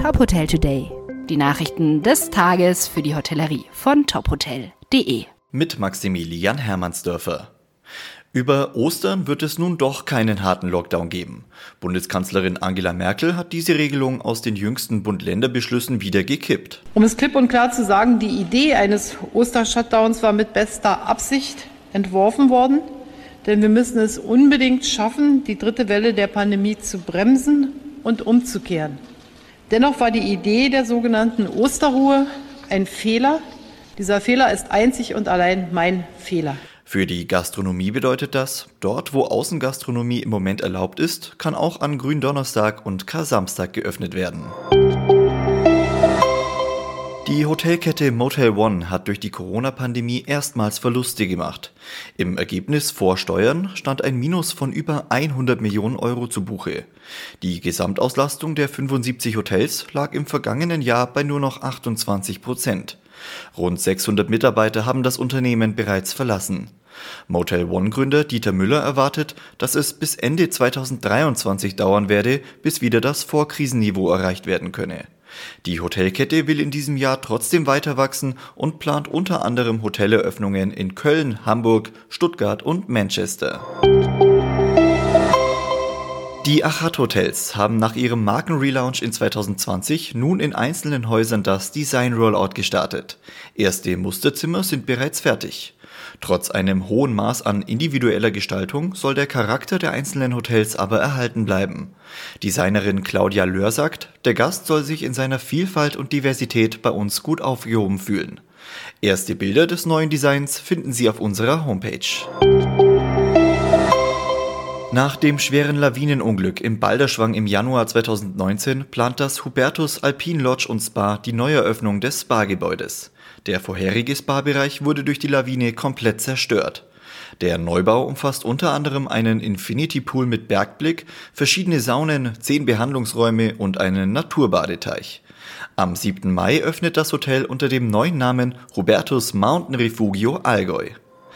Top Hotel Today. Die Nachrichten des Tages für die Hotellerie von tophotel.de. Mit Maximilian Hermannsdörfer. Über Ostern wird es nun doch keinen harten Lockdown geben. Bundeskanzlerin Angela Merkel hat diese Regelung aus den jüngsten Bund-Länder-Beschlüssen wieder gekippt. Um es klipp und klar zu sagen, die Idee eines Oster-Shutdowns war mit bester Absicht entworfen worden. Denn wir müssen es unbedingt schaffen, die dritte Welle der Pandemie zu bremsen und umzukehren. Dennoch war die Idee der sogenannten Osterruhe ein Fehler. Dieser Fehler ist einzig und allein mein Fehler. Für die Gastronomie bedeutet das, dort wo Außengastronomie im Moment erlaubt ist, kann auch an Gründonnerstag und Kar-Samstag geöffnet werden. Die Hotelkette Motel One hat durch die Corona-Pandemie erstmals Verluste gemacht. Im Ergebnis vor Steuern stand ein Minus von über 100 Millionen Euro zu Buche. Die Gesamtauslastung der 75 Hotels lag im vergangenen Jahr bei nur noch 28 Prozent. Rund 600 Mitarbeiter haben das Unternehmen bereits verlassen. Motel One-Gründer Dieter Müller erwartet, dass es bis Ende 2023 dauern werde, bis wieder das Vorkrisenniveau erreicht werden könne. Die Hotelkette will in diesem Jahr trotzdem weiter wachsen und plant unter anderem Hoteleröffnungen in Köln, Hamburg, Stuttgart und Manchester. Die Achat Hotels haben nach ihrem Markenrelaunch in 2020 nun in einzelnen Häusern das Design Rollout gestartet. Erste Musterzimmer sind bereits fertig. Trotz einem hohen Maß an individueller Gestaltung soll der Charakter der einzelnen Hotels aber erhalten bleiben. Designerin Claudia Löhr sagt, der Gast soll sich in seiner Vielfalt und Diversität bei uns gut aufgehoben fühlen. Erste Bilder des neuen Designs finden Sie auf unserer Homepage. Nach dem schweren Lawinenunglück im Balderschwang im Januar 2019 plant das Hubertus Alpin Lodge und Spa die Neueröffnung des Spa-Gebäudes. Der vorherige Spa-Bereich wurde durch die Lawine komplett zerstört. Der Neubau umfasst unter anderem einen Infinity Pool mit Bergblick, verschiedene Saunen, zehn Behandlungsräume und einen Naturbadeteich. Am 7. Mai öffnet das Hotel unter dem neuen Namen Hubertus Mountain Refugio Allgäu.